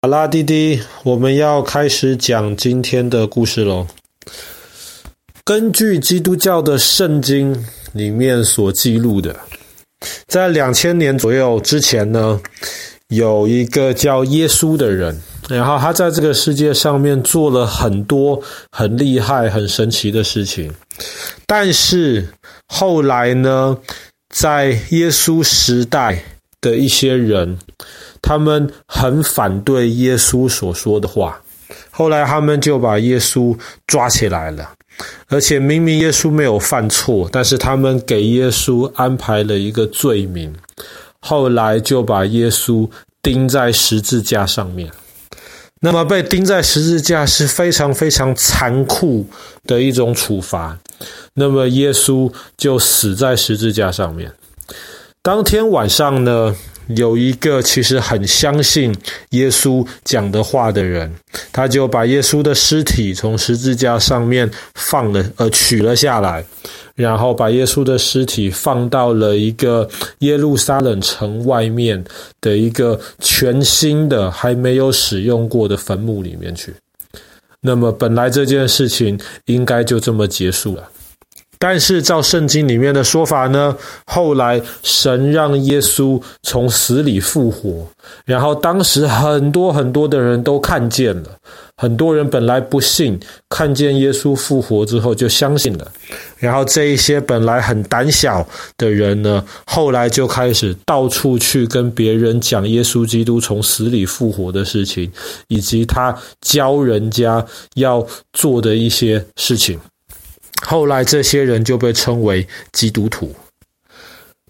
好啦，弟弟，我们要开始讲今天的故事喽。根据基督教的圣经里面所记录的，在两千年左右之前呢，有一个叫耶稣的人，然后他在这个世界上面做了很多很厉害、很神奇的事情。但是后来呢，在耶稣时代的一些人，他们很反对耶稣所说的话，后来他们就把耶稣抓起来了，而且明明耶稣没有犯错，但是他们给耶稣安排了一个罪名，后来就把耶稣钉在十字架上面。那么被钉在十字架是非常非常残酷的一种处罚，那么耶稣就死在十字架上面。当天晚上呢，有一个其实很相信耶稣讲的话的人，他就把耶稣的尸体从十字架上面放了，呃，取了下来，然后把耶稣的尸体放到了一个耶路撒冷城外面的一个全新的、还没有使用过的坟墓里面去。那么本来这件事情应该就这么结束了。但是照圣经里面的说法呢，后来神让耶稣从死里复活，然后当时很多很多的人都看见了，很多人本来不信，看见耶稣复活之后就相信了，然后这一些本来很胆小的人呢，后来就开始到处去跟别人讲耶稣基督从死里复活的事情，以及他教人家要做的一些事情。后来这些人就被称为基督徒。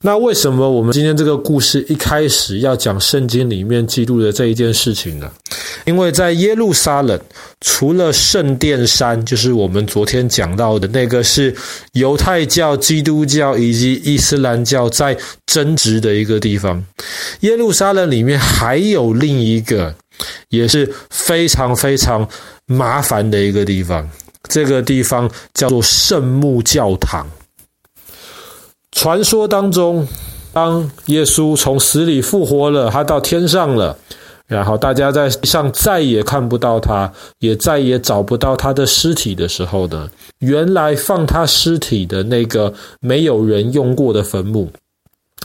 那为什么我们今天这个故事一开始要讲圣经里面记录的这一件事情呢？因为在耶路撒冷，除了圣殿山，就是我们昨天讲到的那个是犹太教、基督教以及伊斯兰教在争执的一个地方，耶路撒冷里面还有另一个也是非常非常麻烦的一个地方。这个地方叫做圣母教堂。传说当中，当耶稣从死里复活了，他到天上了，然后大家在上再也看不到他，也再也找不到他的尸体的时候呢，原来放他尸体的那个没有人用过的坟墓，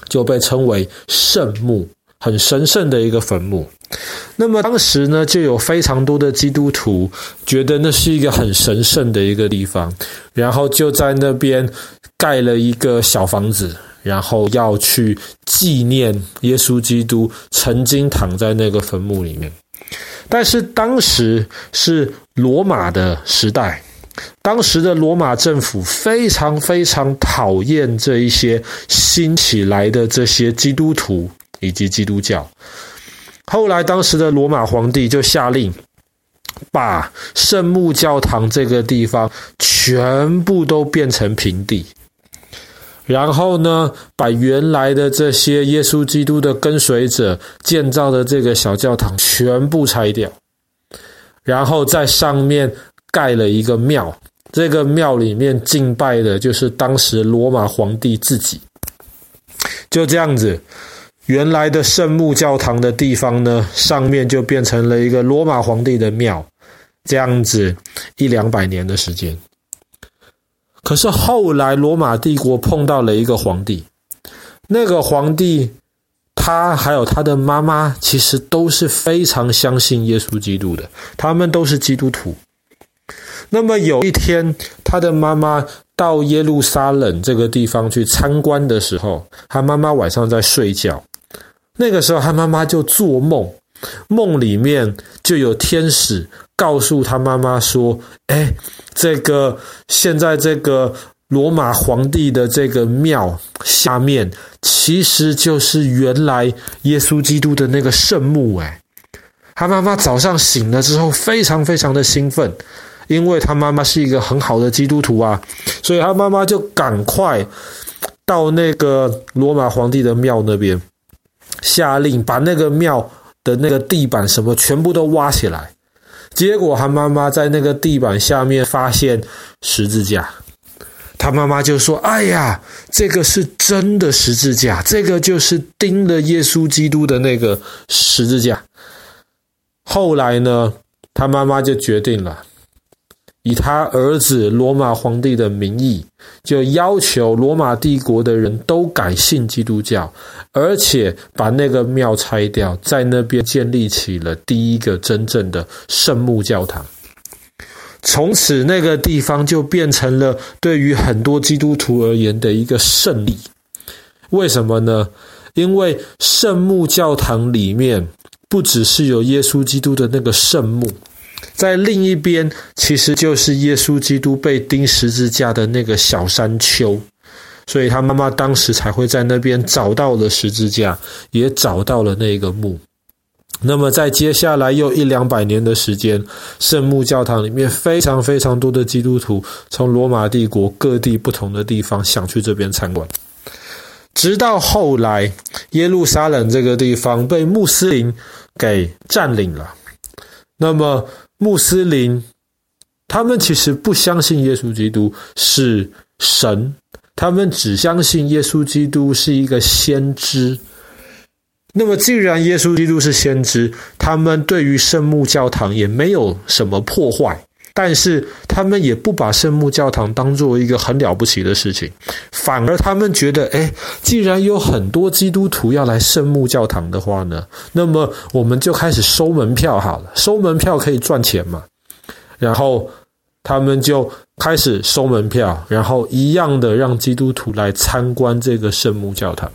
就被称为圣墓，很神圣的一个坟墓。那么当时呢，就有非常多的基督徒觉得那是一个很神圣的一个地方，然后就在那边盖了一个小房子，然后要去纪念耶稣基督曾经躺在那个坟墓里面。但是当时是罗马的时代，当时的罗马政府非常非常讨厌这一些新起来的这些基督徒以及基督教。后来，当时的罗马皇帝就下令，把圣母教堂这个地方全部都变成平地，然后呢，把原来的这些耶稣基督的跟随者建造的这个小教堂全部拆掉，然后在上面盖了一个庙，这个庙里面敬拜的就是当时罗马皇帝自己，就这样子。原来的圣母教堂的地方呢，上面就变成了一个罗马皇帝的庙，这样子一两百年的时间。可是后来罗马帝国碰到了一个皇帝，那个皇帝他还有他的妈妈，其实都是非常相信耶稣基督的，他们都是基督徒。那么有一天，他的妈妈到耶路撒冷这个地方去参观的时候，他妈妈晚上在睡觉。那个时候，他妈妈就做梦，梦里面就有天使告诉他妈妈说：“哎，这个现在这个罗马皇帝的这个庙下面，其实就是原来耶稣基督的那个圣墓。”哎，他妈妈早上醒了之后，非常非常的兴奋，因为他妈妈是一个很好的基督徒啊，所以他妈妈就赶快到那个罗马皇帝的庙那边。下令把那个庙的那个地板什么全部都挖起来，结果他妈妈在那个地板下面发现十字架，他妈妈就说：“哎呀，这个是真的十字架，这个就是钉了耶稣基督的那个十字架。”后来呢，他妈妈就决定了，以他儿子罗马皇帝的名义，就要求罗马帝国的人都改信基督教，而且把那个庙拆掉，在那边建立起了第一个真正的圣母教堂。从此，那个地方就变成了对于很多基督徒而言的一个圣地。为什么呢？因为圣母教堂里面不只是有耶稣基督的那个圣墓，在另一边其实就是耶稣基督被钉十字架的那个小山丘，所以他妈妈当时才会在那边找到了十字架，也找到了那个墓。那么在接下来又一两百年的时间，圣母教堂里面非常非常多的基督徒从罗马帝国各地不同的地方想去这边参观。直到后来，耶路撒冷这个地方被穆斯林给占领了。那么，穆斯林他们其实不相信耶稣基督是神，他们只相信耶稣基督是一个先知。那么，既然耶稣基督是先知，他们对于圣母教堂也没有什么破坏。但是他们也不把圣母教堂当做一个很了不起的事情，反而他们觉得，诶，既然有很多基督徒要来圣母教堂的话呢，那么我们就开始收门票好了，收门票可以赚钱嘛。然后他们就开始收门票，然后一样的让基督徒来参观这个圣母教堂。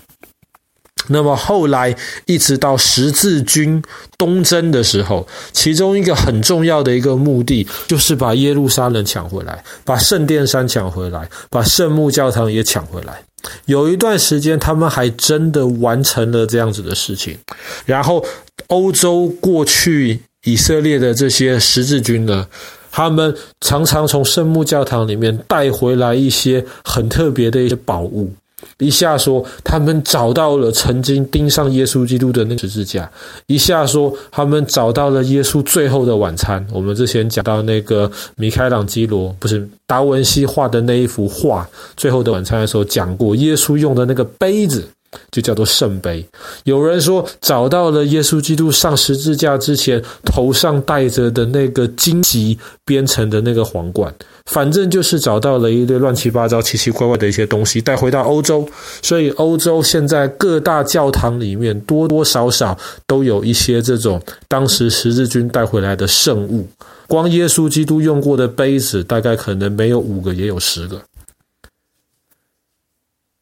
那么后来，一直到十字军东征的时候，其中一个很重要的一个目的，就是把耶路撒冷抢回来，把圣殿山抢回来，把圣母教堂也抢回来。有一段时间，他们还真的完成了这样子的事情。然后，欧洲过去以色列的这些十字军呢，他们常常从圣母教堂里面带回来一些很特别的一些宝物。一下说他们找到了曾经钉上耶稣基督的那十字架，一下说他们找到了耶稣最后的晚餐。我们之前讲到那个米开朗基罗，不是达文西画的那一幅画《最后的晚餐》的时候讲过，耶稣用的那个杯子。就叫做圣杯。有人说找到了耶稣基督上十字架之前头上戴着的那个荆棘编成的那个皇冠，反正就是找到了一堆乱七八糟、奇奇怪怪的一些东西带回到欧洲。所以欧洲现在各大教堂里面多多少少都有一些这种当时十字军带回来的圣物。光耶稣基督用过的杯子，大概可能没有五个，也有十个。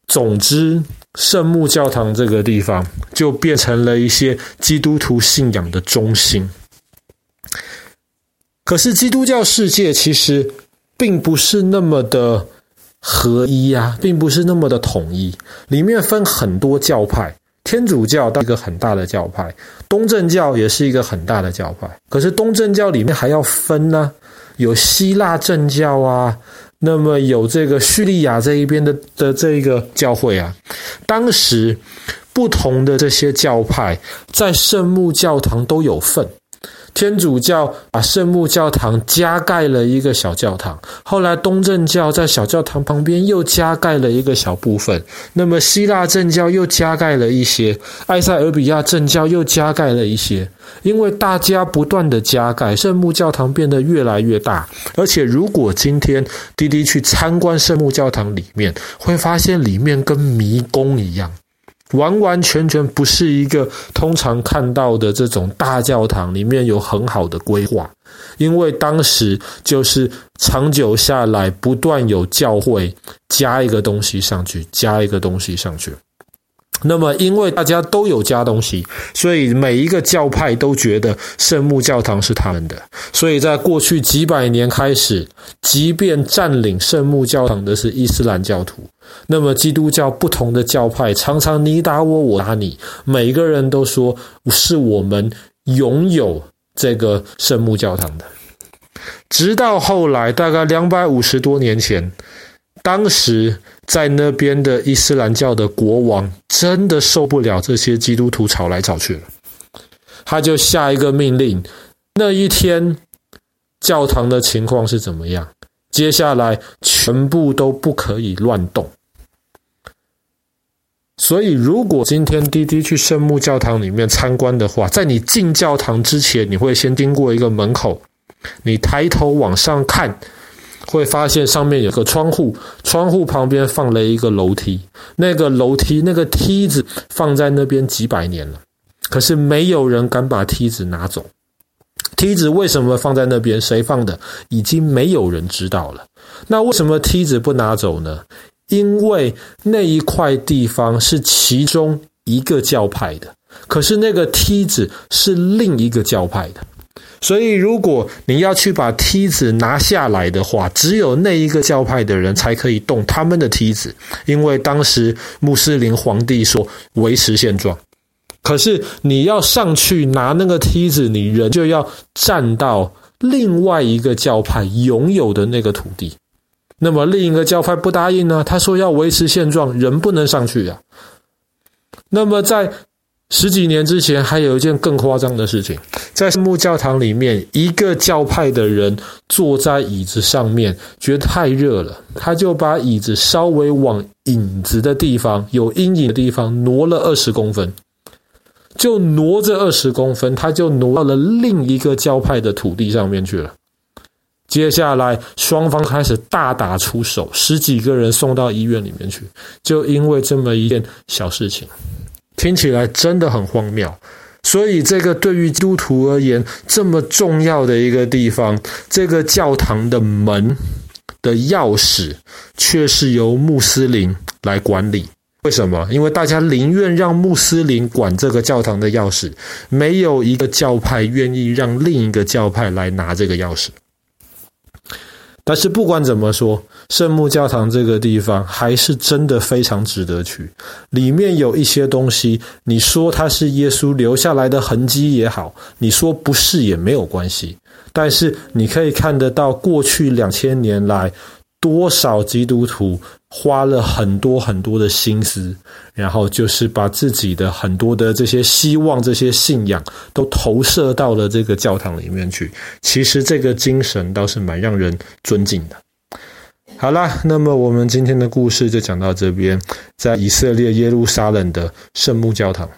总之，圣母教堂这个地方就变成了一些基督徒信仰的中心。可是，基督教世界其实并不是那么的合一呀，并不是那么的统一，里面分很多教派。天主教是一个很大的教派，东正教也是一个很大的教派。可是，东正教里面还要分呢，有希腊正教啊。那么有这个叙利亚这一边的的这个教会啊，当时不同的这些教派在圣母教堂都有份。天主教把圣母教堂加盖了一个小教堂，后来东正教在小教堂旁边又加盖了一个小部分，那么希腊正教又加盖了一些，埃塞俄比亚正教又加盖了一些，因为大家不断的加盖，圣母教堂变得越来越大，而且如果今天滴滴去参观圣母教堂里面，会发现里面跟迷宫一样。完完全全不是一个通常看到的这种大教堂，里面有很好的规划，因为当时就是长久下来，不断有教会加一个东西上去，加一个东西上去。那么，因为大家都有加东西，所以每一个教派都觉得圣母教堂是他们的。所以在过去几百年开始，即便占领圣母教堂的是伊斯兰教徒，那么基督教不同的教派常常你打我，我打你，每个人都说是我们拥有这个圣母教堂的。直到后来，大概两百五十多年前。当时在那边的伊斯兰教的国王真的受不了这些基督徒吵来吵去了，他就下一个命令：那一天教堂的情况是怎么样？接下来全部都不可以乱动。所以，如果今天滴滴去圣母教堂里面参观的话，在你进教堂之前，你会先经过一个门口，你抬头往上看，会发现上面有个窗户，窗户旁边放了一个楼梯，那个楼梯那个梯子放在那边几百年了，可是没有人敢把梯子拿走。梯子为什么放在那边？谁放的？已经没有人知道了。那为什么梯子不拿走呢？因为那一块地方是其中一个教派的，可是那个梯子是另一个教派的，所以如果你要去把梯子拿下来的话，只有那一个教派的人才可以动他们的梯子，因为当时穆斯林皇帝说维持现状。可是你要上去拿那个梯子，你人就要站到另外一个教派拥有的那个土地。那么另一个教派不答应呢？他说要维持现状，人不能上去啊。那么在十几年之前，还有一件更夸张的事情，在圣母教堂里面，一个教派的人坐在椅子上面，觉得太热了，他就把椅子稍微往影子的地方、有阴影的地方挪了二十公分，就挪这二十公分，他就挪到了另一个教派的土地上面去了。接下来，双方开始大打出手，十几个人送到医院里面去，就因为这么一件小事情，听起来真的很荒谬。所以，这个对于基督徒而言这么重要的一个地方，这个教堂的门的钥匙却是由穆斯林来管理。为什么？因为大家宁愿让穆斯林管这个教堂的钥匙，没有一个教派愿意让另一个教派来拿这个钥匙。但是不管怎么说，圣母教堂这个地方还是真的非常值得去。里面有一些东西，你说它是耶稣留下来的痕迹也好，你说不是也没有关系。但是你可以看得到，过去两千年来，多少基督徒花了很多很多的心思，然后就是把自己的很多的这些希望、这些信仰都投射到了这个教堂里面去。其实这个精神倒是蛮让人尊敬的。好啦，那么我们今天的故事就讲到这边，在以色列耶路撒冷的圣母教堂。